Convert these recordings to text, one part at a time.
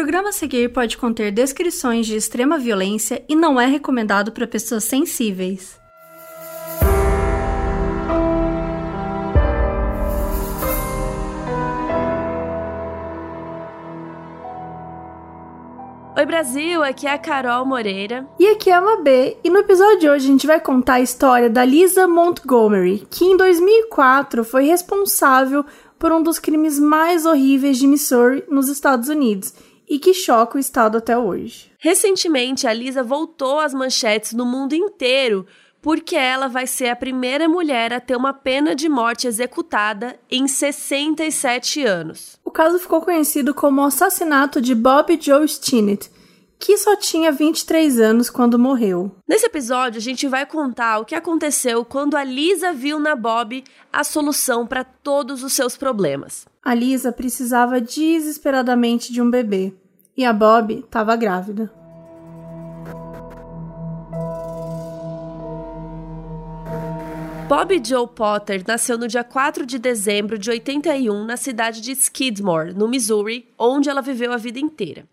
programa a seguir pode conter descrições de extrema violência e não é recomendado para pessoas sensíveis. Oi Brasil, aqui é a Carol Moreira. E aqui é a Mabê, e no episódio de hoje a gente vai contar a história da Lisa Montgomery, que em 2004 foi responsável por um dos crimes mais horríveis de Missouri nos Estados Unidos e que choca o estado até hoje. Recentemente, a Lisa voltou às manchetes no mundo inteiro porque ela vai ser a primeira mulher a ter uma pena de morte executada em 67 anos. O caso ficou conhecido como o assassinato de Bob Joe Stinnett, que só tinha 23 anos quando morreu. Nesse episódio, a gente vai contar o que aconteceu quando a Lisa viu na Bob a solução para todos os seus problemas. A Lisa precisava desesperadamente de um bebê e a Bob estava grávida. Bob Joe Potter nasceu no dia 4 de dezembro de 81 na cidade de Skidmore, no Missouri, onde ela viveu a vida inteira.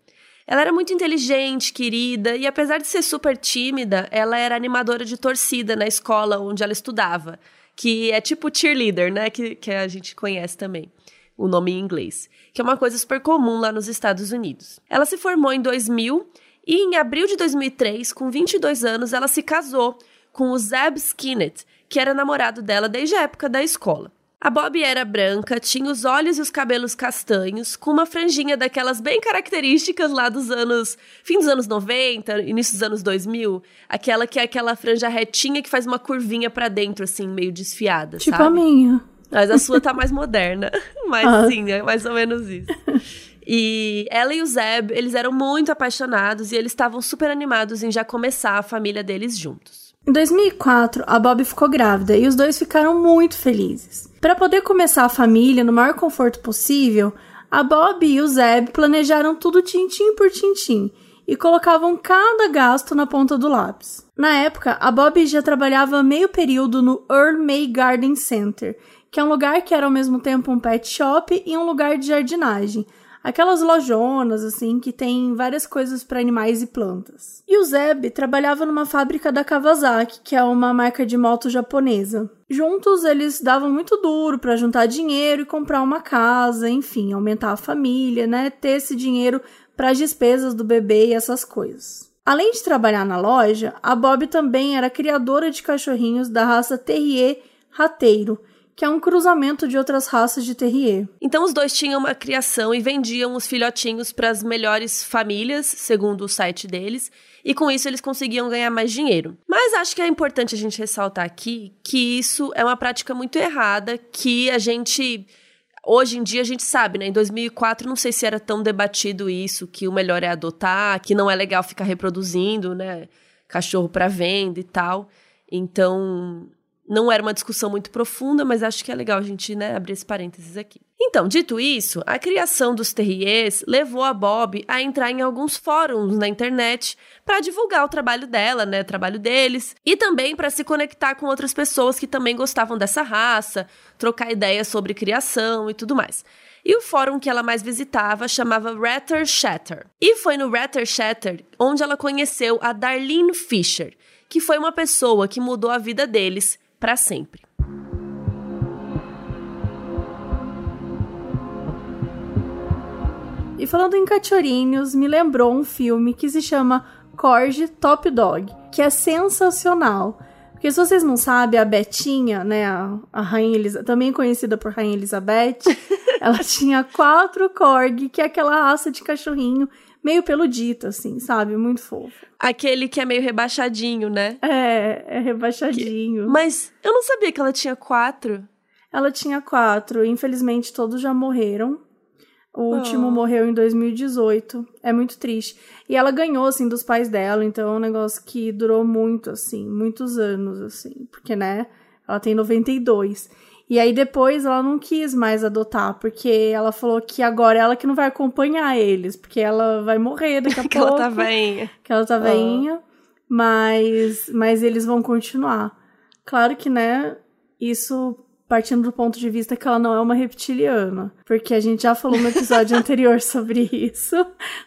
Ela era muito inteligente, querida, e apesar de ser super tímida, ela era animadora de torcida na escola onde ela estudava, que é tipo cheerleader, né? Que, que a gente conhece também, o nome em inglês, que é uma coisa super comum lá nos Estados Unidos. Ela se formou em 2000 e em abril de 2003, com 22 anos, ela se casou com o Zeb Skinnett, que era namorado dela desde a época da escola. A Bob era branca, tinha os olhos e os cabelos castanhos, com uma franjinha daquelas bem características lá dos anos. fim dos anos 90, início dos anos 2000. Aquela que é aquela franja retinha que faz uma curvinha para dentro, assim, meio desfiada. Tipo sabe? a minha. Mas a sua tá mais moderna. Mas ah. sim, é mais ou menos isso. E ela e o Zeb, eles eram muito apaixonados e eles estavam super animados em já começar a família deles juntos. Em 2004, a Bob ficou grávida e os dois ficaram muito felizes. Para poder começar a família no maior conforto possível, a Bob e o Zeb planejaram tudo tintim por tintim e colocavam cada gasto na ponta do lápis. Na época, a Bob já trabalhava meio período no Earl May Garden Center, que é um lugar que era ao mesmo tempo um pet shop e um lugar de jardinagem, Aquelas lojonas, assim, que tem várias coisas para animais e plantas. E o Zeb trabalhava numa fábrica da Kawasaki, que é uma marca de moto japonesa. Juntos, eles davam muito duro para juntar dinheiro e comprar uma casa, enfim, aumentar a família, né? Ter esse dinheiro para as despesas do bebê e essas coisas. Além de trabalhar na loja, a Bob também era criadora de cachorrinhos da raça Terrier Rateiro, que é um cruzamento de outras raças de terrier. Então os dois tinham uma criação e vendiam os filhotinhos para as melhores famílias, segundo o site deles, e com isso eles conseguiam ganhar mais dinheiro. Mas acho que é importante a gente ressaltar aqui que isso é uma prática muito errada que a gente hoje em dia a gente sabe, né? Em 2004 não sei se era tão debatido isso que o melhor é adotar, que não é legal ficar reproduzindo, né, cachorro para venda e tal. Então, não era uma discussão muito profunda, mas acho que é legal a gente né, abrir esse parênteses aqui. Então, dito isso, a criação dos terriers levou a Bob a entrar em alguns fóruns na internet para divulgar o trabalho dela, né, o trabalho deles, e também para se conectar com outras pessoas que também gostavam dessa raça, trocar ideias sobre criação e tudo mais. E o fórum que ela mais visitava chamava Ratter Shatter. E foi no Ratter Shatter onde ela conheceu a Darlene Fisher, que foi uma pessoa que mudou a vida deles para sempre. E falando em cachorrinhos, me lembrou um filme que se chama Corgi Top Dog, que é sensacional. Porque se vocês não sabem, a Betinha, né, a, a Rainha Elizabeth, também conhecida por Rainha Elizabeth, ela tinha quatro Corgi, que é aquela raça de cachorrinho meio peludito, assim, sabe? Muito fofo. Aquele que é meio rebaixadinho, né? É, é rebaixadinho. Que... Mas eu não sabia que ela tinha quatro. Ela tinha quatro. Infelizmente, todos já morreram. O último oh. morreu em 2018. É muito triste. E ela ganhou, assim, dos pais dela. Então é um negócio que durou muito, assim. Muitos anos, assim. Porque, né? Ela tem 92. E aí depois ela não quis mais adotar, porque ela falou que agora é ela que não vai acompanhar eles, porque ela vai morrer daqui a que pouco. Que ela tá veinha. Que ela tá oh. veinha, mas, mas eles vão continuar. Claro que, né, isso partindo do ponto de vista que ela não é uma reptiliana. Porque a gente já falou no episódio anterior sobre isso.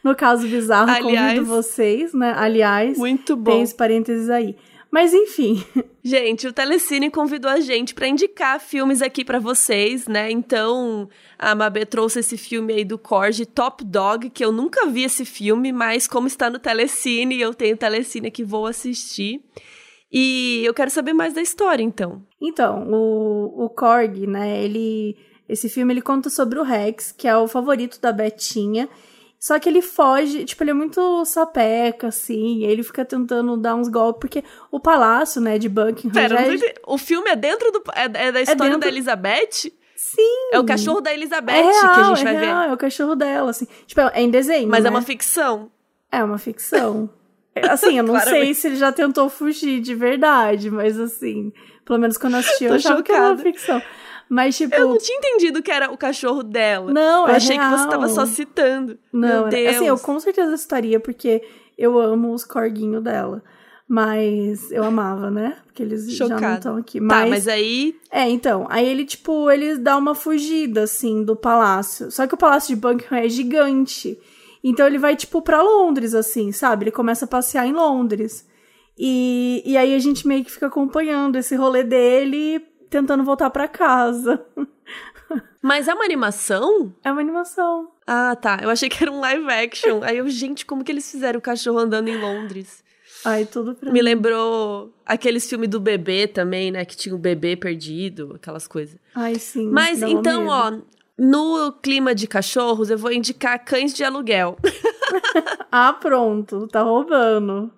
No caso bizarro, Aliás, convido vocês, né? Aliás, Muito bom. tem esse parênteses aí. Mas enfim, Gente, o Telecine convidou a gente pra indicar filmes aqui pra vocês, né? Então, a Mabê trouxe esse filme aí do Korg, Top Dog, que eu nunca vi esse filme, mas como está no Telecine, eu tenho Telecine que vou assistir. E eu quero saber mais da história, então. Então, o, o Korg, né, ele... Esse filme, ele conta sobre o Rex, que é o favorito da Betinha. Só que ele foge, tipo, ele é muito sapeca, assim, ele fica tentando dar uns golpes, porque o palácio, né, de Buckingham... Pera, é- o filme é dentro do... É, é da história dentro- da Elizabeth? Sim! É o cachorro da Elizabeth é real, que a gente é vai real, ver. é o cachorro dela, assim. Tipo, é em desenho, Mas né? é uma ficção. É uma ficção. É, Assim, eu não sei se ele já tentou fugir de verdade, mas assim, pelo menos quando eu assisti eu Tô achava que era uma chocada. ficção. Mas, tipo, Eu não tinha entendido que era o cachorro dela. Não, eu é achei que você real. tava só citando. não, Meu Deus. assim, eu com certeza estaria, porque eu amo os corguinhos dela. Mas eu amava, né? Porque eles já não estão aqui. Tá, Mas, mas aí É, então, aí ele, tipo, ele dá uma fugida, assim, do palácio. Só que o palácio de Buckingham é gigante. Então ele vai, tipo, pra Londres, assim, sabe? Ele começa a passear em Londres. E, e aí a gente meio que fica acompanhando esse rolê dele, tentando voltar pra casa. Mas é uma animação? É uma animação. Ah, tá. Eu achei que era um live action. Aí eu, gente, como que eles fizeram o cachorro andando em Londres? Ai, tudo pra Me mim. lembrou aqueles filmes do bebê também, né? Que tinha o bebê perdido, aquelas coisas. Ai, sim. Mas então, medo. ó, no clima de cachorros, eu vou indicar cães de aluguel. Ah, pronto. Tá roubando.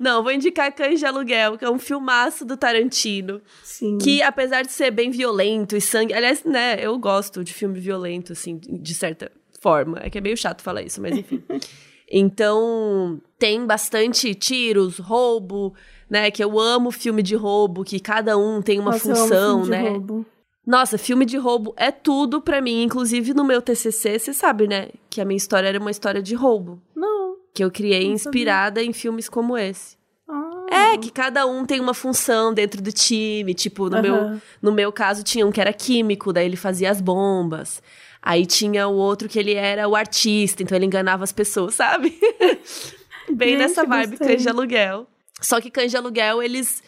Não, vou indicar cães de aluguel, que é um filmaço do Tarantino. Sim. Que, apesar de ser bem violento e sangue. Aliás, né, eu gosto de filme violento, assim, de certa forma. É que é meio chato falar isso, mas enfim. Então, tem bastante tiros, roubo, né? Que eu amo filme de roubo, que cada um tem uma Nossa, função, né? roubo. Nossa, filme de roubo é tudo pra mim. Inclusive no meu TCC, você sabe, né? Que a minha história era uma história de roubo. Não. Que eu criei Não inspirada em filmes como esse. Ah. É, que cada um tem uma função dentro do time. Tipo, no, meu, Aham. no meu caso, tinha um que era químico, daí ele fazia as bombas. Aí tinha o outro que ele era o artista, então ele enganava as pessoas, sabe? Bem Gente, nessa vibe, gostei. cães de aluguel. Só que cães de aluguel, eles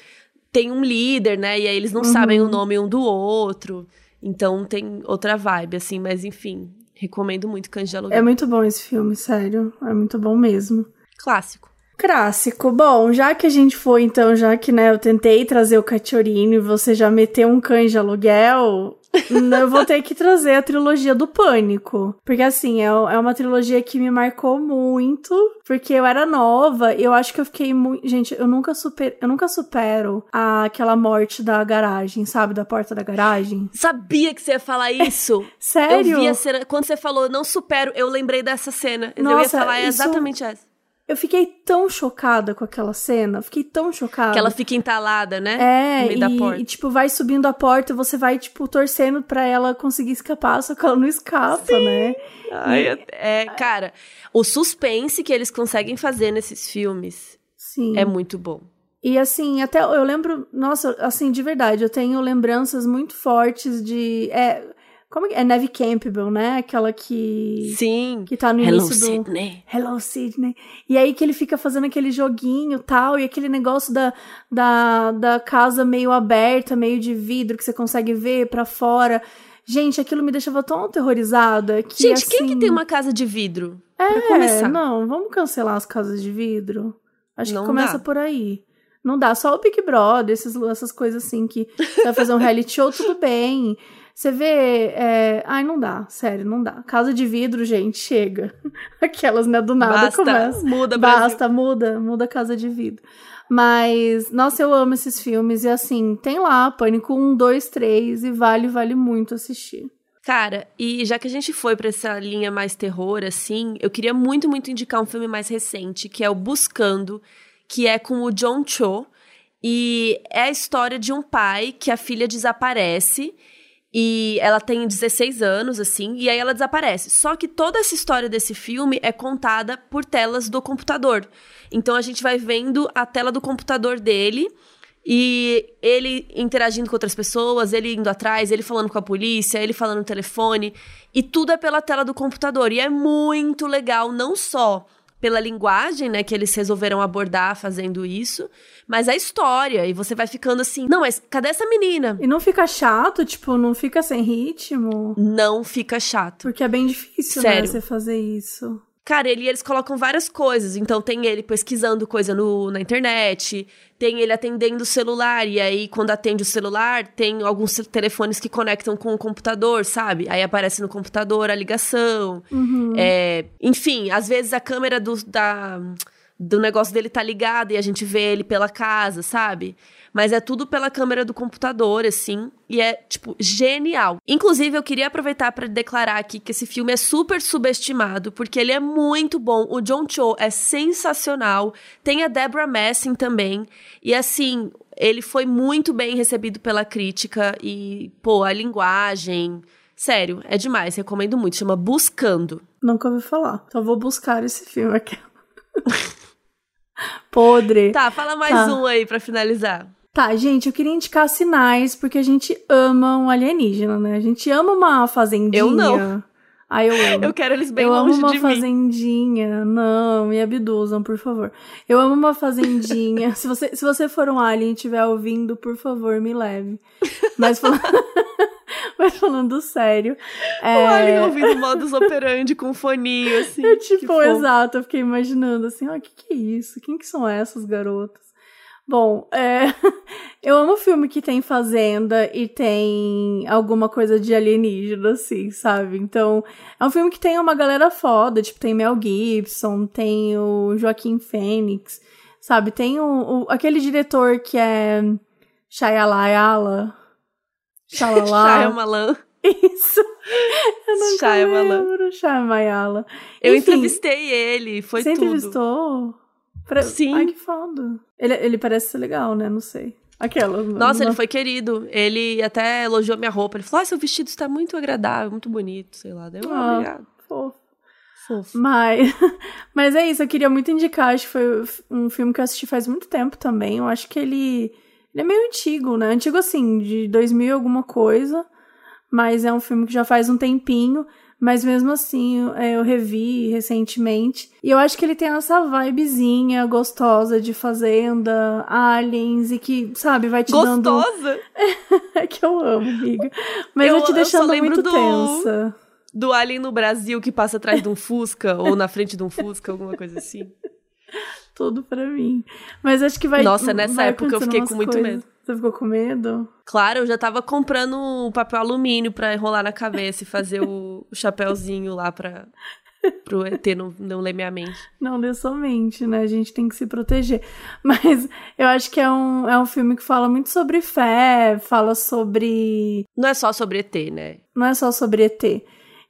têm um líder, né? E aí eles não Uhum. sabem o nome um do outro. Então tem outra vibe, assim, mas enfim. Recomendo muito cães de aluguel. É muito bom esse filme, sério. É muito bom mesmo. Clássico. Clássico. Bom, já que a gente foi, então, já que, né, eu tentei trazer o Cachorino e você já meteu um cães de aluguel, eu vou ter que trazer a trilogia do Pânico. Porque, assim, é, é uma trilogia que me marcou muito, porque eu era nova, e eu acho que eu fiquei muito... Gente, eu nunca, super, eu nunca supero a- aquela morte da garagem, sabe? Da porta da garagem. Sabia que você ia falar isso. Sério? Eu vi a cena. Quando você falou, não supero, eu lembrei dessa cena. eu ia Nossa, falar é isso- exatamente essa. Eu fiquei tão chocada com aquela cena, fiquei tão chocada. Que ela fica entalada, né? É, no meio da e, porta. e, tipo, vai subindo a porta, você vai, tipo, torcendo pra ela conseguir escapar, só que ela não escapa, né? Ai, é, é, cara, o suspense que eles conseguem fazer nesses filmes Sim. é muito bom. E assim, até eu lembro, nossa, assim, de verdade, eu tenho lembranças muito fortes de. É, como que é? Neve Campbell, né? Aquela que. Sim. Que tá no Hello, início do. Sydney. Hello, Sidney. E aí que ele fica fazendo aquele joguinho tal, e aquele negócio da, da, da casa meio aberta, meio de vidro, que você consegue ver pra fora. Gente, aquilo me deixava tão aterrorizada que. Gente, quem que assim, tem uma casa de vidro? É, não, vamos cancelar as casas de vidro. Acho Não que começa dá. por aí. Não dá, só o Big Brother, esses, essas coisas assim que você vai fazer um reality show, tudo bem. Você vê. é, Ai, não dá, sério, não dá. Casa de vidro, gente, chega. Aquelas, né, do nada Basta, começa. muda, Brasil. Basta, muda, muda a casa de vidro. Mas, nossa, eu amo esses filmes. E assim, tem lá, Pânico 1, 2, 3, e vale, vale muito assistir. Cara, e já que a gente foi pra essa linha mais terror, assim, eu queria muito, muito indicar um filme mais recente, que é o Buscando, que é com o John Cho. E é a história de um pai que a filha desaparece. E ela tem 16 anos, assim, e aí ela desaparece. Só que toda essa história desse filme é contada por telas do computador. Então a gente vai vendo a tela do computador dele E ele interagindo com outras pessoas, ele indo atrás, ele falando com a polícia, ele falando no telefone. E tudo é pela tela do computador. E é muito legal, não só pela linguagem, né, que eles resolveram abordar fazendo isso, mas a história. E você vai ficando assim, não, mas cadê essa menina? E não fica chato, tipo, não fica sem ritmo? Não fica chato. Porque é bem difícil, Sério. né, você fazer isso. Cara, ele, eles colocam várias coisas. Então, tem ele pesquisando coisa no, na internet, tem ele atendendo o celular, e aí, quando atende o celular, tem alguns telefones que conectam com o computador, sabe? Aí aparece no computador a ligação. Uhum. É, enfim, às vezes a câmera do, da, do negócio dele tá ligada e a gente vê ele pela casa, sabe? Mas é tudo pela câmera do computador, assim. E é, tipo, genial. Inclusive, eu queria aproveitar para declarar aqui que esse filme é super subestimado, porque ele é muito bom. O John Cho é sensacional. Tem a Deborah Messing também. E, assim, ele foi muito bem recebido pela crítica. E, pô, a linguagem. Sério, é demais. Recomendo muito. Chama Buscando. Nunca ouvi falar. Então vou buscar esse filme aqui. Podre. Tá, fala mais Tá. um aí pra finalizar. Tá, gente, eu queria indicar sinais, porque a gente ama um alienígena, né? A gente ama uma fazendinha. Eu não. Ah, eu amo. Eu quero eles bem eu amo longe uma de mim. fazendinha. Não, me abduzam, por favor. Eu amo uma fazendinha. se, você, se você for um alien e estiver ouvindo, por favor, me leve. Mas falando, Mas falando sério. É... O Alien ouvindo modus operandi com foninho, assim. Eu, que tipo, exato, eu fiquei imaginando assim, ó, o que, que é isso? Quem que são essas garotas? Bom, é, eu amo filme que tem fazenda e tem alguma coisa de alienígena, assim, sabe? Então, é um filme que tem uma galera foda, tipo, tem Mel Gibson, tem o Joaquim Fênix, sabe? Tem o, o- aquele diretor que é Shyamalan. Shyamalan. Isso. Eu não lembro. Shyamalan. Eu Enfim, entrevistei ele, foi Você tudo. entrevistou? Pra- Sim. Ai, que foda. Ele, ele parece ser legal, né? Não sei. Aquela. Nossa, não- ele foi querido. Ele até elogiou minha roupa. Ele falou: ah, seu vestido está muito agradável, muito bonito, sei lá. Deu, ah, obrigado. Fofo. Fofo. Mas, mas é isso, eu queria muito indicar. Acho que foi um filme que eu assisti faz muito tempo também. Eu acho que ele, ele é meio antigo, né? Antigo assim, de 2000 e alguma coisa. Mas é um filme que já faz um tempinho. Mas mesmo assim, é, eu revi recentemente. E eu acho que ele tem essa vibezinha gostosa de fazenda, aliens, e que, sabe, vai te dando. Gostosa É que eu amo, amiga. Mas Eu- vai te deixando lembro muito do- tensa. do Alien no Brasil que passa atrás de um Fusca ou na frente de um Fusca, alguma coisa assim. Tudo pra mim. Mas acho que vai. Nossa, nessa vai época eu fiquei com muito coisas. medo. Você ficou com medo? Claro, eu já tava comprando o papel alumínio pra enrolar na cabeça e fazer o, o chapéuzinho lá pra, pro ET não, não ler minha mente. Não dê somente, né? A gente tem que se proteger. Mas eu acho que é um, é um filme que fala muito sobre fé, fala sobre. Não é só sobre ET, né? Não é só sobre ET.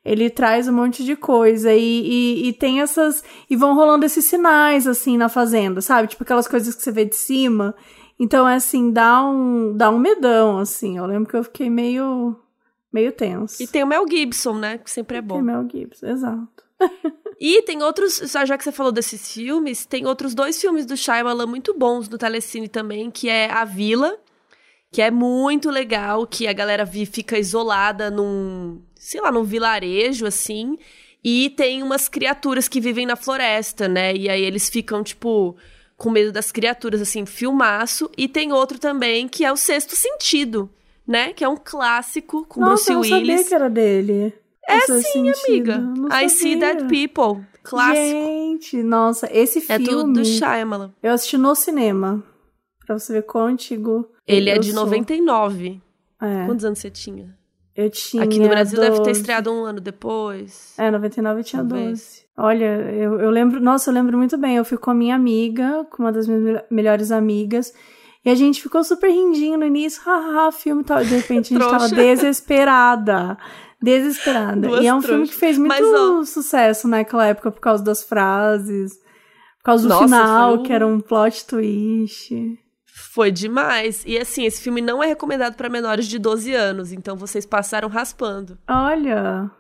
Ele traz um monte de coisa e, e, e tem essas. E vão rolando esses sinais, assim, na fazenda, sabe? Tipo aquelas coisas que você vê de cima. Então, é assim, dá um, dá um medão, assim. Eu lembro que eu fiquei meio. meio tenso. E tem o Mel Gibson, né? Que sempre é bom. Tem Mel Gibson, exato. E tem outros, já que você falou desses filmes, tem outros dois filmes do Shyamalan muito bons no Telecine também, que é A Vila, que é muito legal, que a galera fica isolada num, sei lá, num vilarejo, assim, e tem umas criaturas que vivem na floresta, né? E aí eles ficam, tipo, com medo das criaturas, assim, filmaço. E tem outro também, que é O Sexto Sentido, né? Que é um clássico com Nossa, eu Bruce não sabia Willis. que era dele. É sim, Sentido. amiga. I See. Dead People. Clássico. Gente, nossa, esse É filme tudo do Shyamalan. eu assisti no cinema. Pra você ver quão antigo. Ele é eu de sou. 99. É, Quantos anos você tinha? Eu tinha. Aqui no Brasil deve ter 12. estreado um ano depois. É, 99 eu tinha Talvez. 12. Olha, eu, eu lembro. Nossa, eu lembro muito bem. Eu fui com a minha amiga, com uma das minhas mel- melhores amigas. E a gente ficou super rindinho no início, haha, filme tal. De repente a gente tava desesperada. Desesperada. Duas e é um filme trouxas. que fez muito Mas, ó- sucesso naquela época por causa das frases, por causa do Nossa, final, um- que era um plot twist. Foi demais. E assim, esse filme não é recomendado pra menores de 12 anos, então vocês passaram raspando. Olha.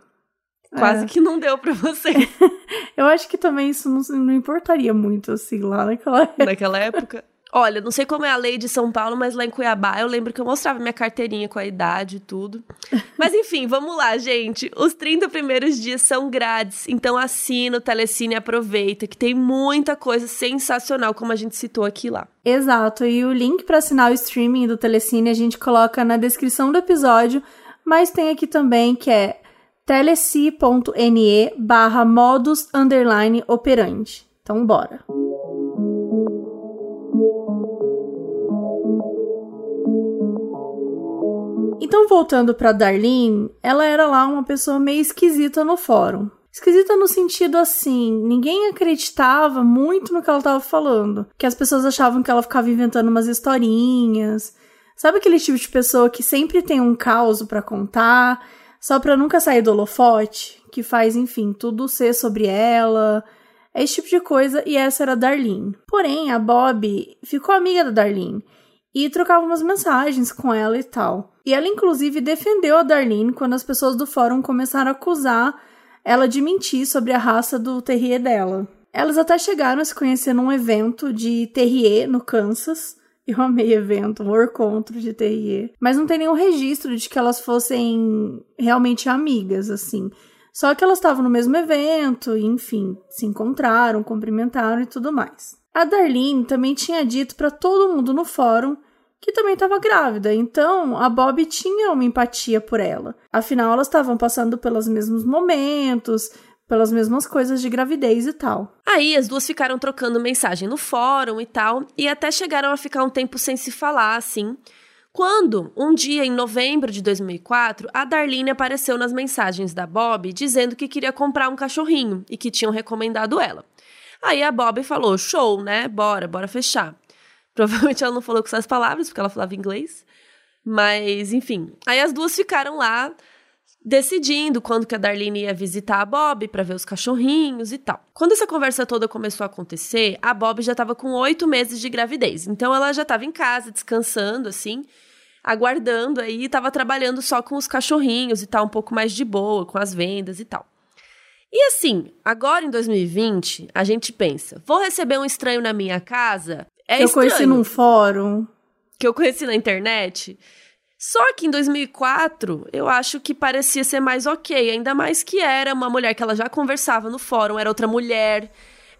Quase É. que não deu pra vocês Eu acho que também isso não, não importaria muito, assim, lá naquela época. naquela época. Olha, não sei como é a lei de São Paulo, mas lá em Cuiabá eu lembro que eu mostrava minha carteirinha com a idade e tudo. Mas enfim, vamos lá, gente. Os 30 primeiros dias são grátis, então assina o Telecine e aproveita, que tem muita coisa sensacional, como a gente citou aqui lá. Exato, e o link para assinar o streaming do Telecine a gente coloca na descrição do episódio, mas tem aqui também que é teleci.ne barra modus underline operandi. Então bora! Então, voltando para Darlene, ela era lá uma pessoa meio esquisita no fórum. Esquisita no sentido assim, ninguém acreditava muito no que ela estava falando. Que as pessoas achavam que ela ficava inventando umas historinhas. Sabe aquele tipo de pessoa que sempre tem um caos para contar, só pra nunca sair do holofote? Que faz, enfim, tudo ser sobre ela. É esse tipo de coisa, e essa era a Darlene. Porém, a Bob ficou amiga da Darlene e trocava umas mensagens com ela e tal. E ela, inclusive, defendeu a Darlene quando as pessoas do fórum começaram a acusar ela de mentir sobre a raça do terrier dela. Elas até chegaram a se conhecer num evento de terrier no Kansas. Eu amei evento, um encontro de terrier. Mas não tem nenhum registro de que elas fossem realmente amigas, assim. Só que elas estavam no mesmo evento, e, enfim, se encontraram, cumprimentaram e tudo mais. A Darlene também tinha dito para todo mundo no fórum que também estava grávida, então a Bob tinha uma empatia por ela. Afinal, elas estavam passando pelos mesmos momentos, pelas mesmas coisas de gravidez e tal. Aí as duas ficaram trocando mensagem no fórum e tal, e até chegaram a ficar um tempo sem se falar, assim. Quando, um dia em novembro de 2004, a Darlene apareceu nas mensagens da Bob dizendo que queria comprar um cachorrinho e que tinham recomendado ela. Aí a Bob falou: show, né? Bora, bora fechar. Provavelmente ela não falou com essas palavras, porque ela falava inglês. Mas, enfim. Aí as duas ficaram lá decidindo quando que a Darlene ia visitar a Bob para ver os cachorrinhos e tal. Quando essa conversa toda começou a acontecer, a Bob já estava com oito meses de gravidez. Então ela já estava em casa, descansando, assim, aguardando aí, estava trabalhando só com os cachorrinhos e tal, um pouco mais de boa, com as vendas e tal. E assim, agora em 2020, a gente pensa: vou receber um estranho na minha casa? É que eu estranho. conheci num fórum. Que eu conheci na internet. Só que em 2004, eu acho que parecia ser mais ok. Ainda mais que era uma mulher que ela já conversava no fórum, era outra mulher.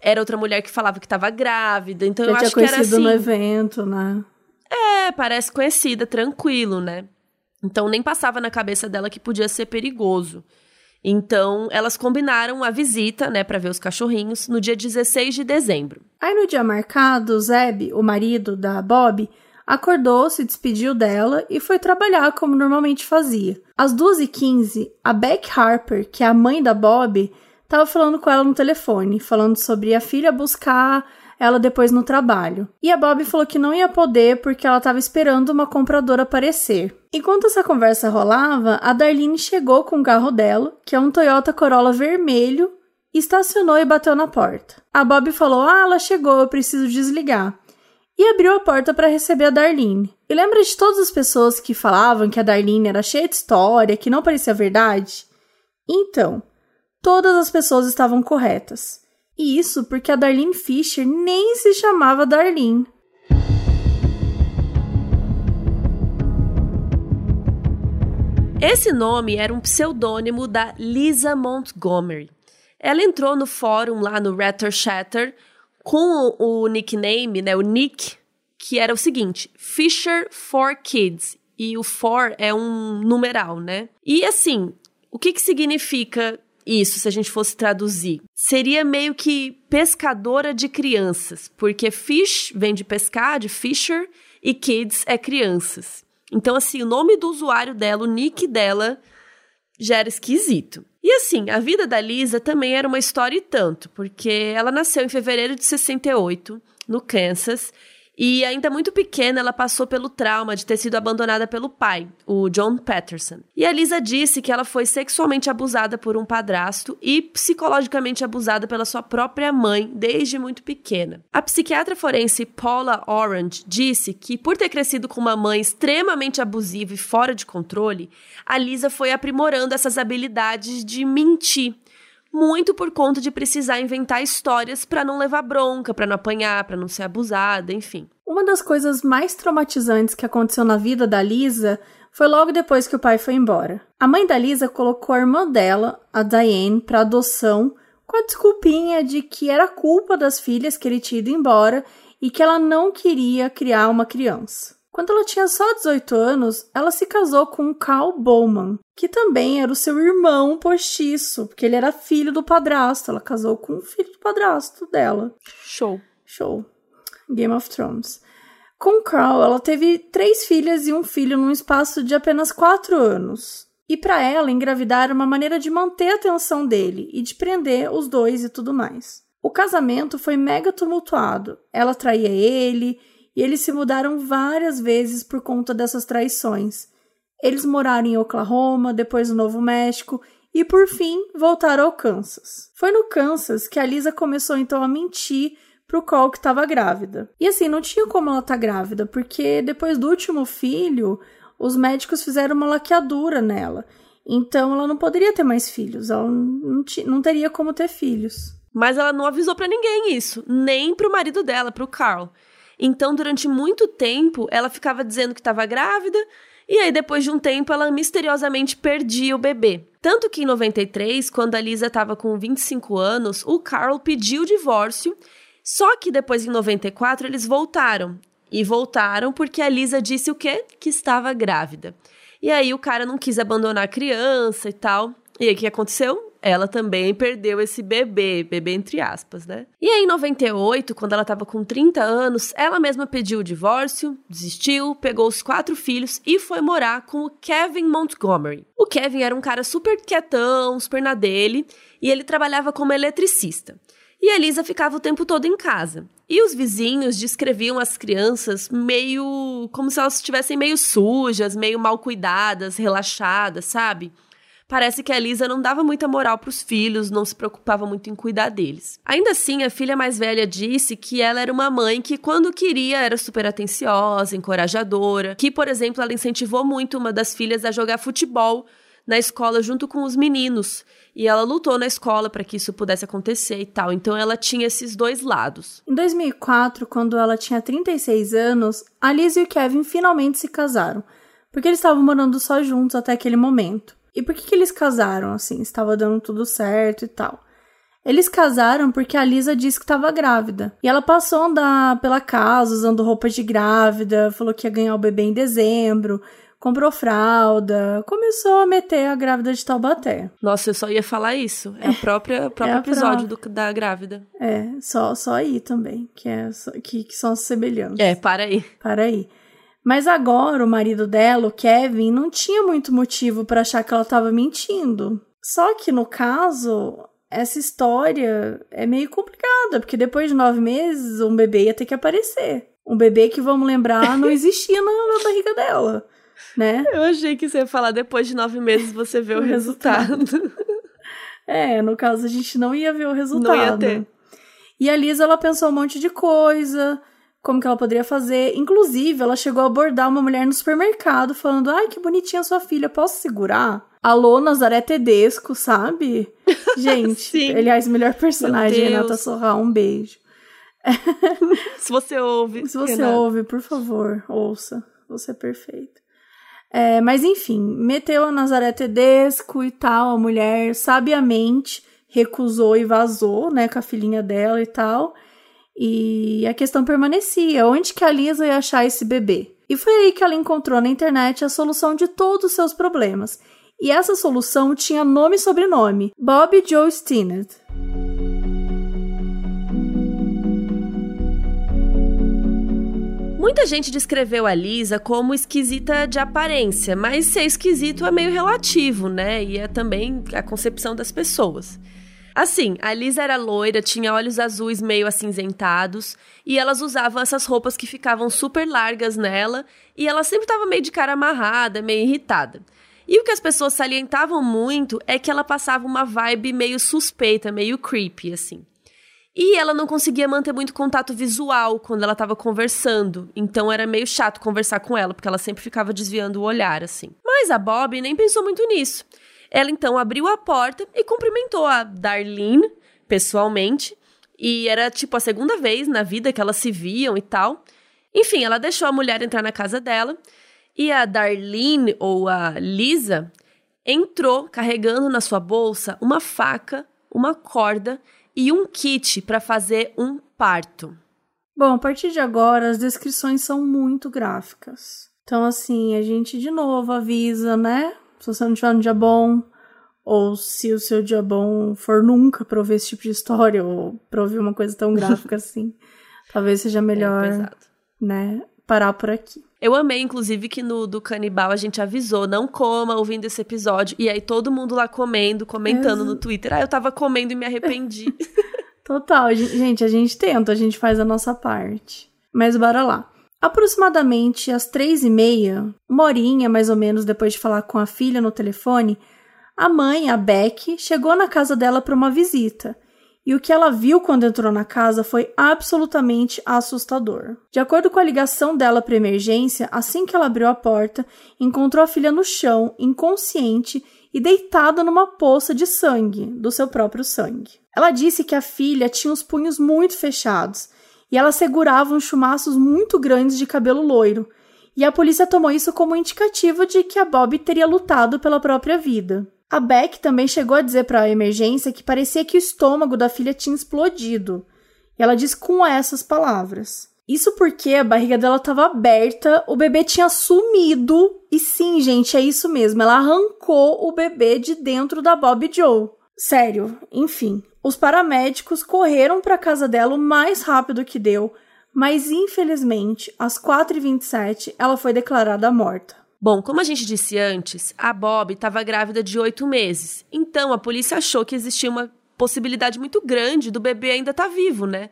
Era outra mulher que falava que estava grávida. Então eu, eu acho que era assim. no evento, né? É, parece conhecida, tranquilo, né? Então nem passava na cabeça dela que podia ser perigoso. Então, elas combinaram a visita, né, para ver os cachorrinhos no dia 16 de dezembro. Aí no dia marcado, Zeb, o marido da Bob, acordou, se despediu dela e foi trabalhar como normalmente fazia. Às 2h15, a Beck Harper, que é a mãe da Bob, estava falando com ela no telefone, falando sobre a filha buscar ela depois no trabalho. E a Bob falou que não ia poder porque ela estava esperando uma compradora aparecer. Enquanto essa conversa rolava, a Darlene chegou com o carro dela, que é um Toyota Corolla vermelho, estacionou e bateu na porta. A Bob falou: Ah, ela chegou, eu preciso desligar. E abriu a porta para receber a Darlene. E lembra de todas as pessoas que falavam que a Darlene era cheia de história, que não parecia verdade? Então, todas as pessoas estavam corretas. E isso porque a Darlene Fisher nem se chamava Darlene. Esse nome era um pseudônimo da Lisa Montgomery. Ela entrou no fórum lá no Ratter Shatter com o, nickname, né, o nick, que era o seguinte: Fisher for Kids. E o for é um numeral, né? E assim, o que que significa isso, se a gente fosse traduzir. Seria meio que pescadora de crianças, porque fish vem de pescar, de fisher, e kids é crianças. Então, assim, o nome do usuário dela, o nick dela, já era esquisito. E assim, a vida da Lisa também era uma história e tanto, porque ela nasceu em fevereiro de 68, no Kansas, e ainda muito pequena, ela passou pelo trauma de ter sido abandonada pelo pai, o John Patterson. E a Lisa disse que ela foi sexualmente abusada por um padrasto e psicologicamente abusada pela sua própria mãe desde muito pequena. A psiquiatra forense Paula Orange disse que, por ter crescido com uma mãe extremamente abusiva e fora de controle, a Lisa foi aprimorando essas habilidades de mentir muito por conta de precisar inventar histórias para não levar bronca, para não apanhar, para não ser abusada, enfim. Uma das coisas mais traumatizantes que aconteceu na vida da Lisa foi logo depois que o pai foi embora. A mãe da Lisa colocou a irmã dela, a Diane, para adoção com a desculpinha de que era culpa das filhas que ele tinha ido embora e que ela não queria criar uma criança. Quando ela tinha só 18 anos, ela se casou com Carl Bowman, que também era o seu irmão postiço, porque ele era filho do padrasto. Ela casou com o filho do padrasto dela. Show. Show. Game of Thrones. Com Carl, ela teve três filhas e um filho num espaço de apenas quatro anos. E para ela, engravidar era uma maneira de manter a atenção dele e de prender os dois e tudo mais. O casamento foi mega tumultuado. Ela traía ele e eles se mudaram várias vezes por conta dessas traições. Eles moraram em Oklahoma, depois no Novo México e por fim voltaram ao Kansas. Foi no Kansas que a Lisa começou então a mentir pro Cole que estava grávida. E assim, não tinha como ela estar tá grávida, porque depois do último filho, os médicos fizeram uma laqueadura nela. Então ela não poderia ter mais filhos, ela não, não teria como ter filhos. Mas ela não avisou para ninguém isso, nem pro marido dela, pro Carl. Então, durante muito tempo, ela ficava dizendo que estava grávida, e aí depois de um tempo ela misteriosamente perdia o bebê. Tanto que em 93, quando a Lisa estava com 25 anos, o Carl pediu o divórcio, só que depois em 94 eles voltaram. E voltaram porque a Lisa disse o quê? Que estava grávida. E aí o cara não quis abandonar a criança e tal. E aí o que aconteceu? Ela também perdeu esse bebê, bebê entre aspas, né? E aí, em 98, quando ela tava com 30 anos, ela mesma pediu o divórcio, desistiu, pegou os quatro filhos e foi morar com o Kevin Montgomery. O Kevin era um cara super quietão, super na dele, e ele trabalhava como eletricista. E a Lisa ficava o tempo todo em casa. E os vizinhos descreviam as crianças meio. como se elas estivessem meio sujas, meio mal cuidadas, relaxadas, sabe? Parece que a Lisa não dava muita moral para os filhos, não se preocupava muito em cuidar deles. Ainda assim, a filha mais velha disse que ela era uma mãe que, quando queria, era super atenciosa, encorajadora, que, por exemplo, ela incentivou muito uma das filhas a jogar futebol na escola junto com os meninos. E ela lutou na escola para que isso pudesse acontecer e tal. Então ela tinha esses dois lados. Em 2004, quando ela tinha 36 anos, a Liz e o Kevin finalmente se casaram, porque eles estavam morando só juntos até aquele momento. E por que, que eles casaram, assim? Estava dando tudo certo e tal. Eles casaram porque a Lisa disse que estava grávida. E ela passou a andar pela casa usando roupas de grávida, falou que ia ganhar o bebê em dezembro, comprou fralda, começou a meter a grávida de Taubaté. Nossa, eu só ia falar isso. É, a própria, próprio é episódio do, da grávida. É, só, só aí também, que, é, que, que são as semelhanças. É, para aí. Para aí. Mas agora o marido dela, o Kevin, não tinha muito motivo para achar que ela estava mentindo. Só que no caso, essa história é meio complicada, porque depois de nove meses um bebê ia ter que aparecer. Um bebê que, vamos lembrar, não existia na, na barriga dela, né? Eu achei que você ia falar depois de nove meses você vê o, o resultado. resultado. é, no caso a gente não ia ver o resultado. Não ia ter. E a Lisa, ela pensou um monte de coisa como que ela poderia fazer. Inclusive, ela chegou a abordar uma mulher no supermercado falando: "Ai, que bonitinha sua filha, posso segurar?" Alô, Nazaré Tedesco, sabe? Gente, aliás, melhor personagem, Renata Sorral, um beijo. Se você ouve. Se você Renata. ouve, por favor, ouça. Você é perfeito. É, mas enfim, meteu a Nazaré Tedesco e tal, a mulher sabiamente recusou e vazou, né, com a filhinha dela e tal. E a questão permanecia: onde que a Lisa ia achar esse bebê? E foi aí que ela encontrou na internet a solução de todos os seus problemas. E essa solução tinha nome e sobrenome: Bob Joe Stinnett. Muita gente descreveu a Lisa como esquisita de aparência, mas ser esquisito é meio relativo, né? E é também a concepção das pessoas. Assim, a Lisa era loira, tinha olhos azuis meio acinzentados, e elas usavam essas roupas que ficavam super largas nela, e ela sempre estava meio de cara amarrada, meio irritada. E o que as pessoas salientavam muito é que ela passava uma vibe meio suspeita, meio creepy, assim. E ela não conseguia manter muito contato visual quando ela estava conversando, então era meio chato conversar com ela, porque ela sempre ficava desviando o olhar, assim. Mas a Bob nem pensou muito nisso. Ela então abriu a porta e cumprimentou a Darlene pessoalmente. E era tipo a segunda vez na vida que elas se viam e tal. Enfim, ela deixou a mulher entrar na casa dela. E a Darlene, ou a Lisa, entrou carregando na sua bolsa uma faca, uma corda e um kit para fazer um parto. Bom, a partir de agora as descrições são muito gráficas. Então, assim, a gente de novo avisa, né? Se você não tiver um dia bom, ou se o seu dia bom for nunca pra ouvir esse tipo de história, ou pra ouvir uma coisa tão gráfica assim, talvez seja melhor, é né, parar por aqui. Eu amei, inclusive, que no do canibal a gente avisou, não coma ouvindo esse episódio. E aí todo mundo lá comendo, comentando no Twitter. Ah, eu tava comendo e me arrependi. Total, gente, a gente tenta, a gente faz a nossa parte. Mas bora lá. Aproximadamente às três e meia, uma horinha mais ou menos depois de falar com a filha no telefone, a mãe, a Beck, chegou na casa dela para uma visita e o que ela viu quando entrou na casa foi absolutamente assustador. De acordo com a ligação dela para emergência, assim que ela abriu a porta, encontrou a filha no chão, inconsciente e deitada numa poça de sangue, do seu próprio sangue. Ela disse que a filha tinha os punhos muito fechados e ela segurava uns chumaços muito grandes de cabelo loiro. E a polícia tomou isso como indicativo de que a Bob teria lutado pela própria vida. A Beck também chegou a dizer para a emergência que parecia que o estômago da filha tinha explodido. E ela disse com essas palavras: Isso porque a barriga dela estava aberta, o bebê tinha sumido. E sim, gente, é isso mesmo. Ela arrancou o bebê de dentro da Bob Joe. Sério, enfim. Os paramédicos correram para a casa dela o mais rápido que deu, mas infelizmente, às 4h27, ela foi declarada morta. Bom, como a gente disse antes, a Bob estava grávida de oito meses. Então a polícia achou que existia uma possibilidade muito grande do bebê ainda estar tá vivo, né?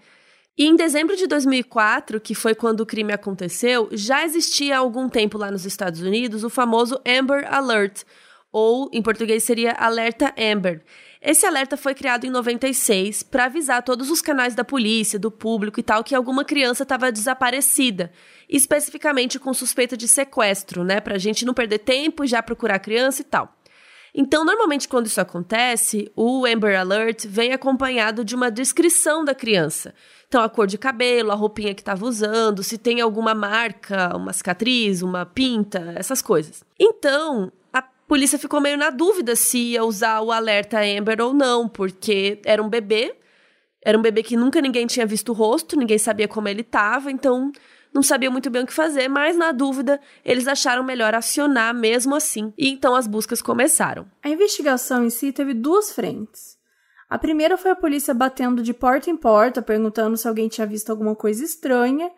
E em dezembro de 2004, que foi quando o crime aconteceu, já existia há algum tempo lá nos Estados Unidos o famoso Amber Alert, ou em português seria Alerta Amber. Esse alerta foi criado em 96 para avisar todos os canais da polícia, do público e tal que alguma criança estava desaparecida especificamente com suspeita de sequestro, né? Pra gente não perder tempo e já procurar a criança e tal. Então, normalmente, quando isso acontece, o Amber Alert vem acompanhado de uma descrição da criança. Então, a cor de cabelo, a roupinha que estava usando, se tem alguma marca, uma cicatriz, uma pinta, essas coisas. Então, a polícia ficou meio na dúvida se ia usar o alerta Amber ou não, porque era um bebê, era um bebê que nunca ninguém tinha visto o rosto, ninguém sabia como ele estava, então não sabiam muito bem o que fazer, mas na dúvida, eles acharam melhor acionar mesmo assim, e então as buscas começaram. A investigação em si teve duas frentes. A primeira foi a polícia batendo de porta em porta, perguntando se alguém tinha visto alguma coisa estranha,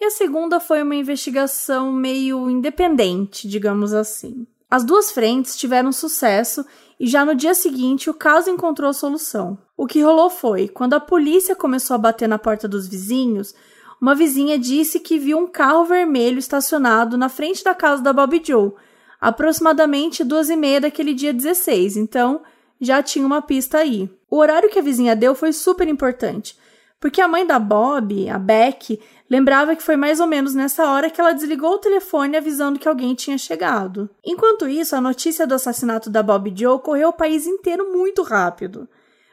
e a segunda foi uma investigação meio independente, digamos assim. As duas frentes tiveram sucesso e já no dia seguinte o caso encontrou solução. O que rolou foi, quando a polícia começou a bater na porta dos vizinhos, uma vizinha disse que viu um carro vermelho estacionado na frente da casa da Bob Joe, aproximadamente duas e meia daquele dia 16, então já tinha uma pista aí. O horário que a vizinha deu foi super importante, porque a mãe da Bob, a Beck, lembrava que foi mais ou menos nessa hora que ela desligou o telefone avisando que alguém tinha chegado. Enquanto isso, a notícia do assassinato da Bob Joe correu o país inteiro muito rápido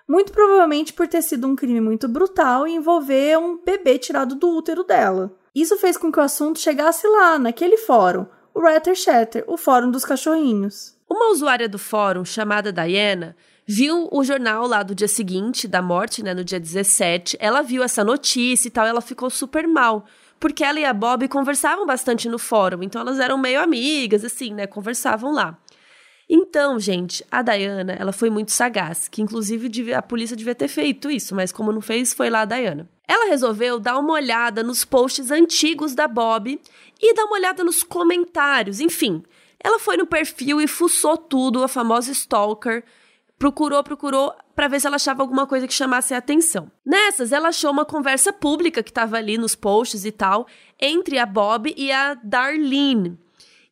muito provavelmente por ter sido um crime muito brutal e envolver um bebê tirado do útero dela. Isso fez com que o assunto chegasse lá, naquele fórum, o Ratter Shatter, o fórum dos cachorrinhos. Uma usuária do fórum, chamada Diana, viu o jornal lá do dia seguinte, da morte, né, no dia 17. Ela viu essa notícia e tal, ela ficou super mal. Porque ela e a Bob conversavam bastante no fórum, então elas eram meio amigas, assim, né? Conversavam lá. Então, gente, a Diana, ela foi muito sagaz, que inclusive a polícia devia ter feito isso, mas como não fez, foi lá a Diana. Ela resolveu dar uma olhada nos posts antigos da Bob e dar uma olhada nos comentários, enfim. Ela foi no perfil e fuçou tudo, a famosa stalker, procurou, procurou para ver se ela achava alguma coisa que chamasse a atenção. Nessas, ela achou uma conversa pública que estava ali nos posts e tal, entre a Bob e a Darlene.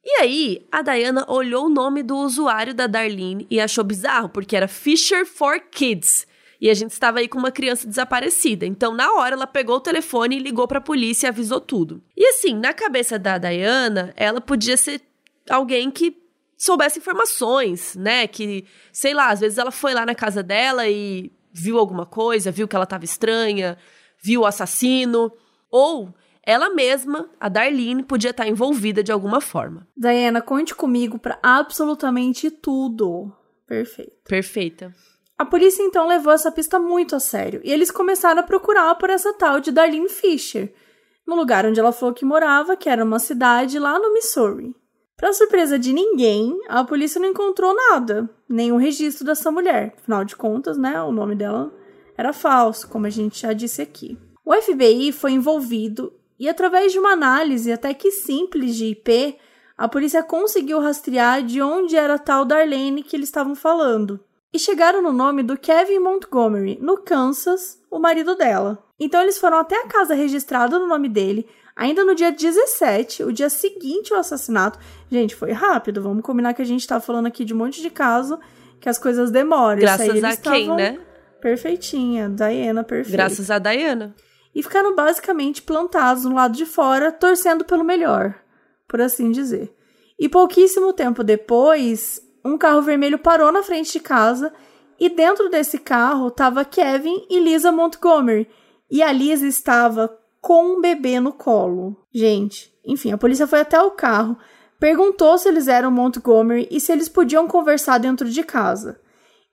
E aí, a Diana olhou o nome do usuário da Darlene e achou bizarro, porque era Fisher for Kids. E a gente estava aí com uma criança desaparecida. Então, na hora, ela pegou o telefone e ligou para a polícia e avisou tudo. E assim, na cabeça da Diana, ela podia ser alguém que soubesse informações, né? Que, sei lá, às vezes ela foi lá na casa dela e viu alguma coisa, viu que ela estava estranha, viu o assassino, ou ela mesma, a Darlene, podia estar envolvida de alguma forma. Diana, conte comigo para absolutamente tudo. Perfeito. Perfeita. A polícia então levou essa pista muito a sério e eles começaram a procurar por essa tal de Darlene Fisher, no lugar onde ela falou que morava, que era uma cidade lá no Missouri. Para surpresa de ninguém, a polícia não encontrou nada, nenhum registro dessa mulher. Afinal de contas, né, o nome dela era falso, como a gente já disse aqui. O FBI foi envolvido e, através de uma análise até que simples de IP, a polícia conseguiu rastrear de onde era a tal Darlene que eles estavam falando. E chegaram no nome do Kevin Montgomery, no Kansas, o marido dela. Então eles foram até a casa registrada no nome dele, ainda no dia 17, o dia seguinte ao assassinato. Gente, foi rápido, vamos combinar que a gente tá falando aqui de um monte de caso que as coisas demoram. Graças a quem, né? Perfeitinha, Diana perfeita. Graças a Diana. E ficaram basicamente plantados no lado de fora, torcendo pelo melhor, por assim dizer. E pouquíssimo tempo depois, um carro vermelho parou na frente de casa e dentro desse carro estava Kevin e Lisa Montgomery. E a Lisa estava com um bebê no colo. Gente, enfim, a polícia foi até o carro, perguntou se eles eram Montgomery e se eles podiam conversar dentro de casa.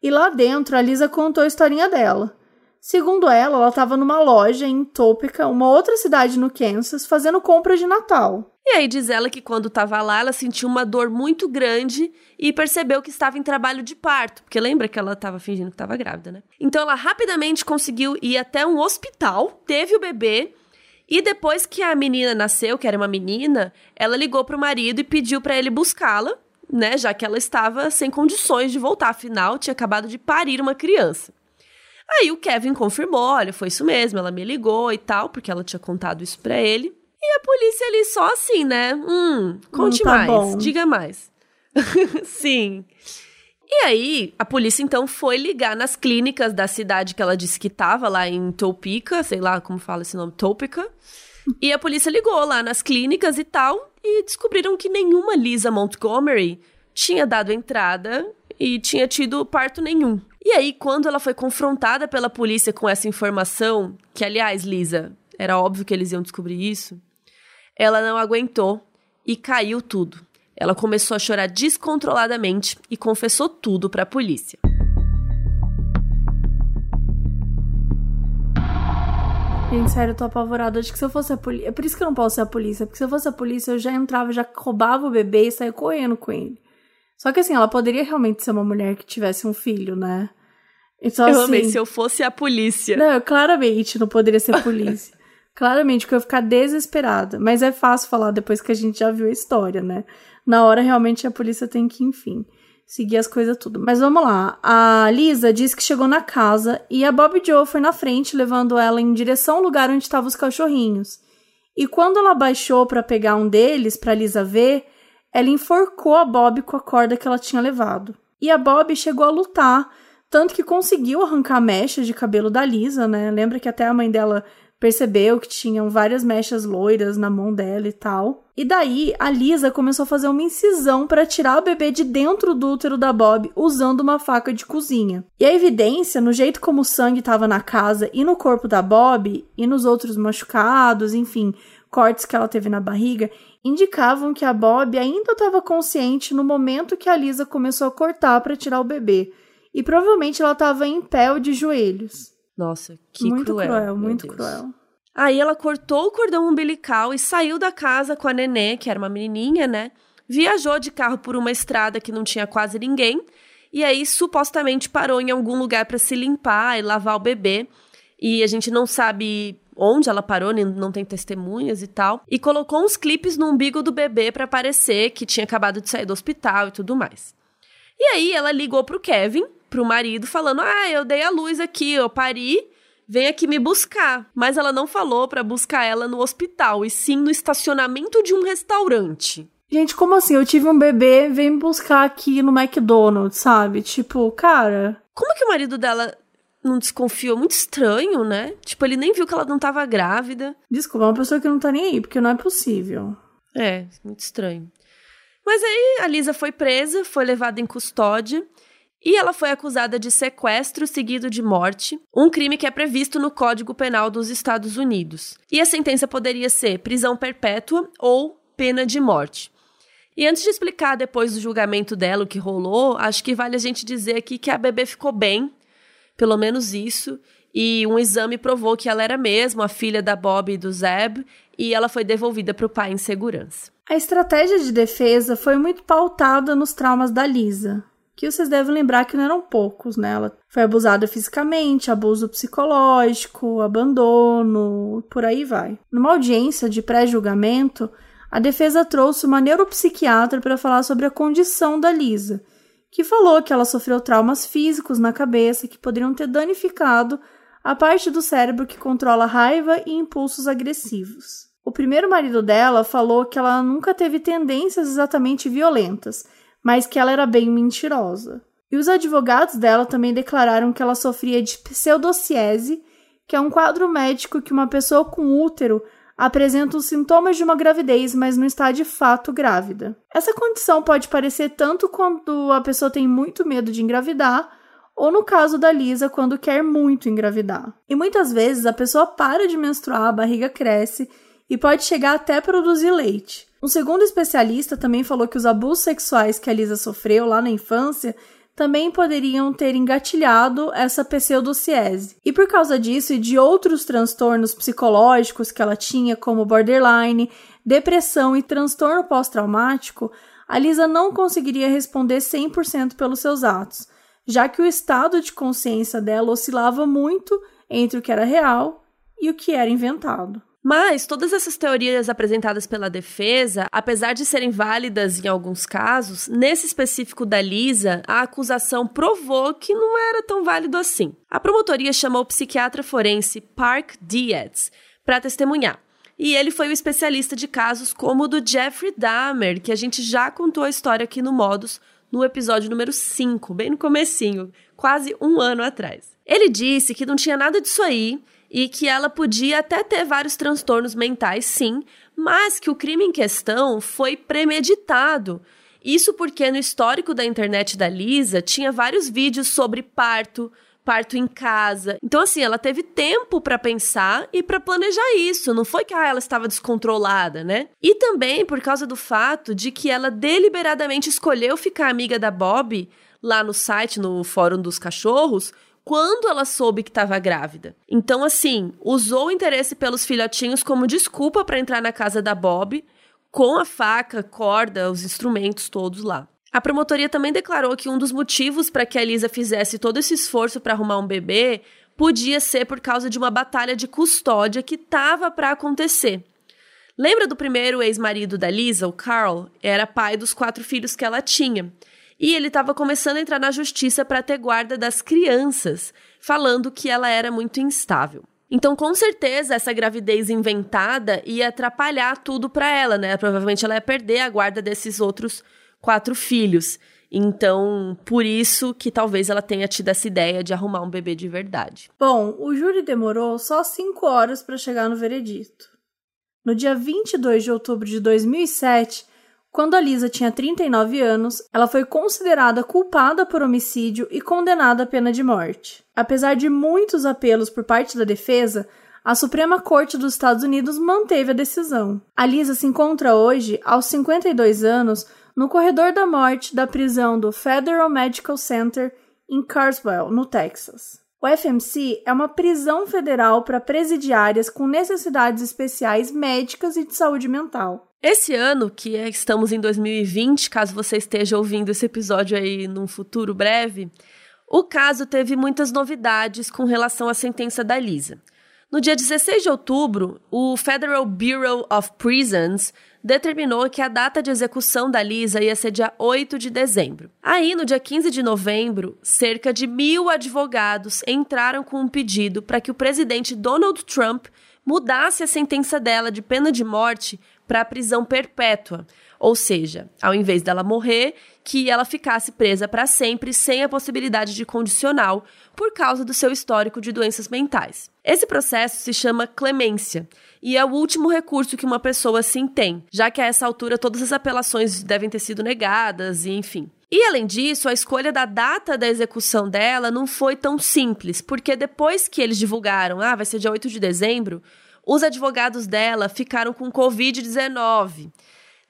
E lá dentro a Lisa contou a historinha dela. Segundo ela, ela estava numa loja em Topeka, uma outra cidade no Kansas, fazendo compras de Natal. E aí diz ela que quando estava lá, ela sentiu uma dor muito grande e percebeu que estava em trabalho de parto, porque lembra que ela estava fingindo que estava grávida, né? Então ela rapidamente conseguiu ir até um hospital, teve o bebê e depois que a menina nasceu, que era uma menina, ela ligou pro marido e pediu para ele buscá-la, né, já que ela estava sem condições de voltar, afinal tinha acabado de parir uma criança. Aí o Kevin confirmou, olha, foi isso mesmo, ela me ligou e tal, porque ela tinha contado isso para ele. E a polícia ali só assim, né? Hum, conte hum, tá mais, bom. diga mais. Sim. E aí, a polícia então foi ligar nas clínicas da cidade que ela disse que tava, lá em Topeka, sei lá como fala esse nome, Topeka. E a polícia ligou lá nas clínicas e tal, e descobriram que nenhuma Lisa Montgomery tinha dado entrada e tinha tido parto nenhum. E aí, quando ela foi confrontada pela polícia com essa informação, que aliás, Lisa, era óbvio que eles iam descobrir isso, ela não aguentou e caiu tudo. Ela começou a chorar descontroladamente e confessou tudo para a polícia. Gente, sério, eu tô apavorada. Acho que se eu fosse a polícia. É por isso que eu não posso ser a polícia. Porque se eu fosse a polícia, eu já entrava, já roubava o bebê e saía correndo com ele. Só que assim, ela poderia realmente ser uma mulher que tivesse um filho, né? Então, eu assim, amei, se eu fosse a polícia. Não, claramente não poderia ser polícia. Claramente, que eu ia ficar desesperada. Mas é fácil falar depois que a gente já viu a história, né? Na hora, realmente, a polícia tem que, enfim, seguir as coisas tudo. Mas vamos lá. A Lisa disse que chegou na casa e a Bob Joe foi na frente, levando ela em direção ao lugar onde estavam os cachorrinhos. E quando ela baixou para pegar um deles, para Lisa ver, ela enforcou a Bob com a corda que ela tinha levado. E a Bob chegou a lutar, tanto que conseguiu arrancar mechas de cabelo da Lisa, né? Lembra que até a mãe dela percebeu que tinham várias mechas loiras na mão dela e tal. E daí a Lisa começou a fazer uma incisão para tirar o bebê de dentro do útero da Bob usando uma faca de cozinha. E a evidência, no jeito como o sangue estava na casa e no corpo da Bob e nos outros machucados, enfim, cortes que ela teve na barriga, indicavam que a Bob ainda estava consciente no momento que a Lisa começou a cortar para tirar o bebê. E provavelmente ela estava em pé ou de joelhos. Nossa, que muito cruel. cruel muito Deus. cruel. Aí ela cortou o cordão umbilical e saiu da casa com a nenê, que era uma menininha, né? Viajou de carro por uma estrada que não tinha quase ninguém. E aí, supostamente, parou em algum lugar para se limpar e lavar o bebê. E a gente não sabe onde ela parou, não tem testemunhas e tal. E colocou uns clipes no umbigo do bebê para parecer que tinha acabado de sair do hospital e tudo mais. E aí ela ligou pro Kevin, pro marido, falando: Ah, eu dei a luz aqui, eu pari, vem aqui me buscar. Mas ela não falou para buscar ela no hospital, e sim no estacionamento de um restaurante. Gente, como assim? Eu tive um bebê, vem me buscar aqui no McDonald's, sabe? Tipo, cara. Como que o marido dela não desconfiou? Muito estranho, né? Tipo, ele nem viu que ela não tava grávida. Desculpa, é uma pessoa que não tá nem aí, porque não é possível. É, muito estranho. Mas aí a Lisa foi presa, foi levada em custódia e ela foi acusada de sequestro seguido de morte, um crime que é previsto no Código Penal dos Estados Unidos. E a sentença poderia ser prisão perpétua ou pena de morte. E antes de explicar depois do julgamento dela o que rolou, acho que vale a gente dizer aqui que a bebê ficou bem, pelo menos isso, e um exame provou que ela era mesmo a filha da Bob e do Zeb, e ela foi devolvida para o pai em segurança. A estratégia de defesa foi muito pautada nos traumas da Lisa, que vocês devem lembrar que não eram poucos, né? Ela foi abusada fisicamente, abuso psicológico, abandono, por aí vai. Numa audiência de pré-julgamento, a defesa trouxe uma neuropsiquiatra para falar sobre a condição da Lisa, que falou que ela sofreu traumas físicos na cabeça que poderiam ter danificado a parte do cérebro que controla raiva e impulsos agressivos. O primeiro marido dela falou que ela nunca teve tendências exatamente violentas mas que ela era bem mentirosa. E os advogados dela também declararam que ela sofria de pseudociese, que é um quadro médico que uma pessoa com útero apresenta os sintomas de uma gravidez, mas não está de fato grávida. Essa condição pode parecer tanto quando a pessoa tem muito medo de engravidar, ou no caso da Lisa, quando quer muito engravidar. E muitas vezes a pessoa para de menstruar, a barriga cresce e pode chegar até produzir leite. Um segundo especialista também falou que os abusos sexuais que a Lisa sofreu lá na infância também poderiam ter engatilhado essa pseudociese. E por causa disso e de outros transtornos psicológicos que ela tinha, como borderline, depressão e transtorno pós-traumático, a Lisa não conseguiria responder 100% pelos seus atos, já que o estado de consciência dela oscilava muito entre o que era real e o que era inventado. Mas todas essas teorias apresentadas pela defesa, apesar de serem válidas em alguns casos, nesse específico da Lisa, a acusação provou que não era tão válido assim. A promotoria chamou o psiquiatra forense Park Dietz para testemunhar. E ele foi o especialista de casos como o do Jeffrey Dahmer, que a gente já contou a história aqui no Modus no episódio número 5, bem no comecinho, quase um ano atrás. Ele disse que não tinha nada disso aí, e que ela podia até ter vários transtornos mentais, sim, mas que o crime em questão foi premeditado. Isso porque no histórico da internet da Lisa tinha vários vídeos sobre parto, parto em casa. Então assim, ela teve tempo para pensar e para planejar isso, não foi que ah, ela estava descontrolada, né? E também por causa do fato de que ela deliberadamente escolheu ficar amiga da Bob lá no site, no Fórum dos Cachorros, quando ela soube que estava grávida. Então, assim, usou o interesse pelos filhotinhos como desculpa para entrar na casa da Bob, com a faca, corda, os instrumentos todos lá. A promotoria também declarou que um dos motivos para que a Elisa fizesse todo esse esforço para arrumar um bebê podia ser por causa de uma batalha de custódia que estava para acontecer. Lembra do primeiro ex-marido da Lisa, o Carl? Era pai dos quatro filhos que ela tinha e ele estava começando a entrar na justiça para ter guarda das crianças, falando que ela era muito instável. Então, com certeza, essa gravidez inventada ia atrapalhar tudo para ela, né? Provavelmente ela ia perder a guarda desses outros quatro filhos. Então, por isso que talvez ela tenha tido essa ideia de arrumar um bebê de verdade. Bom, o júri demorou só cinco horas para chegar no veredito. No dia 22 de outubro de 2007, quando a Lisa tinha 39 anos, ela foi considerada culpada por homicídio e condenada à pena de morte. Apesar de muitos apelos por parte da defesa, a Suprema Corte dos Estados Unidos manteve a decisão. A Lisa se encontra hoje, aos 52 anos, no corredor da morte da prisão do Federal Medical Center em Carswell, no Texas. O FMC é uma prisão federal para presidiárias com necessidades especiais médicas e de saúde mental. Esse ano, que é, estamos em 2020, caso você esteja ouvindo esse episódio aí num futuro breve, o caso teve muitas novidades com relação à sentença da Lisa. No dia 16 de outubro, o Federal Bureau of Prisons determinou que a data de execução da Lisa ia ser dia 8 de dezembro. Aí, no dia 15 de novembro, cerca de mil advogados entraram com um pedido para que o presidente Donald Trump mudasse a sentença dela de pena de morte para prisão perpétua. Ou seja, ao invés dela morrer, que ela ficasse presa para sempre sem a possibilidade de condicional por causa do seu histórico de doenças mentais. Esse processo se chama clemência e é o último recurso que uma pessoa assim tem, já que a essa altura todas as apelações devem ter sido negadas e enfim. E além disso, a escolha da data da execução dela não foi tão simples, porque depois que eles divulgaram, ah, vai ser dia 8 de dezembro, os advogados dela ficaram com Covid-19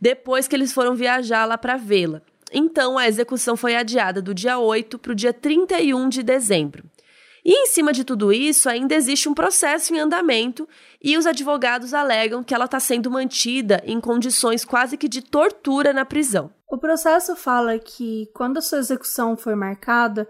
depois que eles foram viajar lá para vê-la. Então a execução foi adiada do dia 8 para o dia 31 de dezembro. E em cima de tudo isso, ainda existe um processo em andamento e os advogados alegam que ela está sendo mantida em condições quase que de tortura na prisão. O processo fala que, quando a sua execução foi marcada,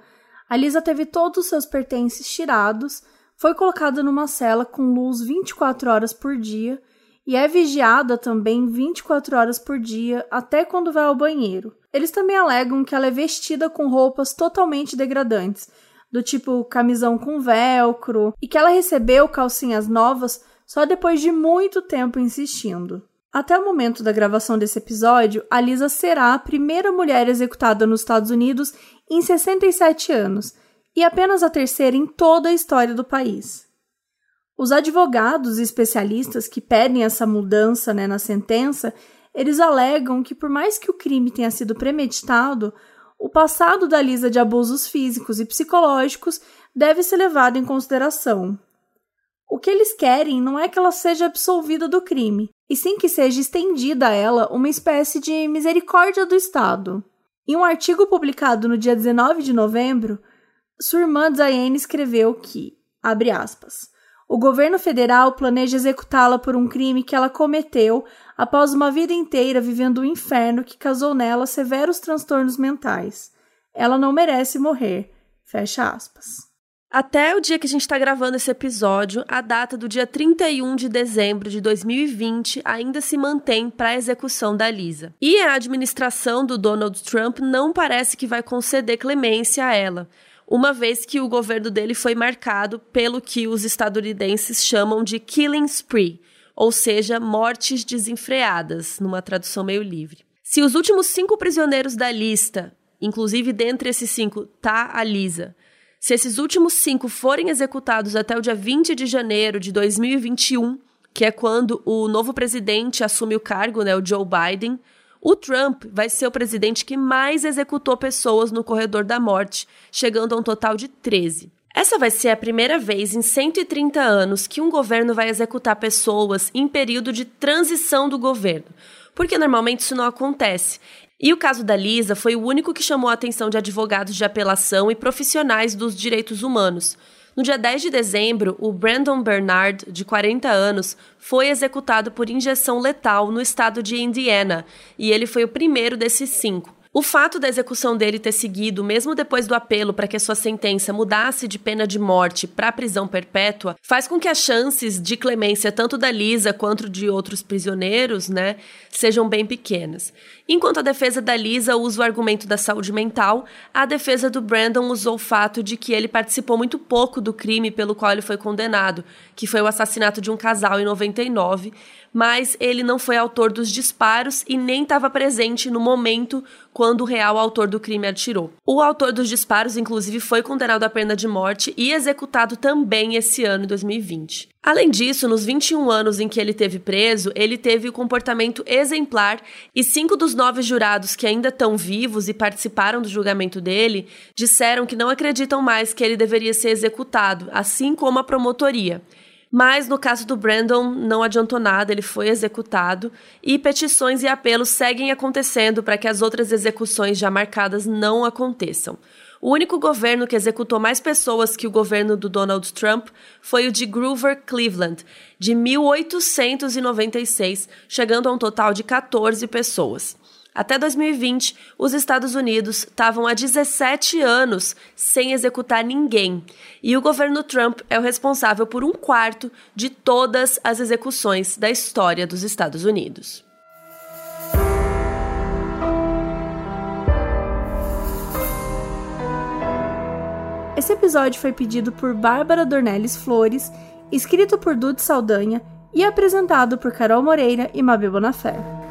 a Lisa teve todos os seus pertences tirados, foi colocada numa cela com luz 24 horas por dia e é vigiada também 24 horas por dia até quando vai ao banheiro. Eles também alegam que ela é vestida com roupas totalmente degradantes, do tipo camisão com velcro, e que ela recebeu calcinhas novas só depois de muito tempo insistindo. Até o momento da gravação desse episódio, a Lisa será a primeira mulher executada nos Estados Unidos em 67 anos e apenas a terceira em toda a história do país. Os advogados e especialistas que pedem essa mudança né, na sentença, eles alegam que por mais que o crime tenha sido premeditado, o passado da Lisa de abusos físicos e psicológicos deve ser levado em consideração. O que eles querem não é que ela seja absolvida do crime, e sim que seja estendida a ela uma espécie de misericórdia do Estado. Em um artigo publicado no dia 19 de novembro, sua irmã Diane escreveu que, abre aspas, o governo federal planeja executá-la por um crime que ela cometeu após uma vida inteira vivendo o um inferno que causou nela severos transtornos mentais. Ela não merece morrer. Fecha aspas. Até o dia que a gente está gravando esse episódio, a data do dia 31 de dezembro de 2020 ainda se mantém para a execução da Lisa. E a administração do Donald Trump não parece que vai conceder clemência a ela uma vez que o governo dele foi marcado pelo que os estadunidenses chamam de killing spree, ou seja, mortes desenfreadas, numa tradução meio livre. Se os últimos cinco prisioneiros da lista, inclusive dentre esses cinco tá a Lisa, se esses últimos cinco forem executados até o dia 20 de janeiro de 2021, que é quando o novo presidente assume o cargo, né, o Joe Biden, o Trump vai ser o presidente que mais executou pessoas no corredor da morte, chegando a um total de 13. Essa vai ser a primeira vez em 130 anos que um governo vai executar pessoas em período de transição do governo, porque normalmente isso não acontece. E o caso da Lisa foi o único que chamou a atenção de advogados de apelação e profissionais dos direitos humanos. No dia 10 de dezembro, o Brandon Bernard, de 40 anos, foi executado por injeção letal no estado de Indiana, e ele foi o primeiro desses cinco. O fato da execução dele ter seguido, mesmo depois do apelo para que sua sentença mudasse de pena de morte para prisão perpétua, faz com que as chances de clemência tanto da Lisa quanto de outros prisioneiros, né, sejam bem pequenas. Enquanto a defesa da Lisa usa o argumento da saúde mental, a defesa do Brandon usou o fato de que ele participou muito pouco do crime pelo qual ele foi condenado, que foi o assassinato de um casal em 99, mas ele não foi autor dos disparos e nem estava presente no momento quando o real autor do crime atirou. O autor dos disparos, inclusive, foi condenado à pena de morte e executado também esse ano, em 2020. Além disso, nos 21 anos em que ele teve preso, ele teve o comportamento exemplar e cinco dos nove jurados que ainda estão vivos e participaram do julgamento dele disseram que não acreditam mais que ele deveria ser executado, assim como a promotoria. Mas no caso do Brandon não adiantou nada, ele foi executado e petições e apelos seguem acontecendo para que as outras execuções já marcadas não aconteçam. O único governo que executou mais pessoas que o governo do Donald Trump foi o de Grover Cleveland, de 1896, chegando a um total de 14 pessoas. Até 2020, os Estados Unidos estavam há 17 anos sem executar ninguém, e o governo Trump é o responsável por um quarto de todas as execuções da história dos Estados Unidos. Esse episódio foi pedido por Bárbara Dornelles Flores, escrito por Dude Saldanha e apresentado por Carol Moreira e Mabel Bonafé.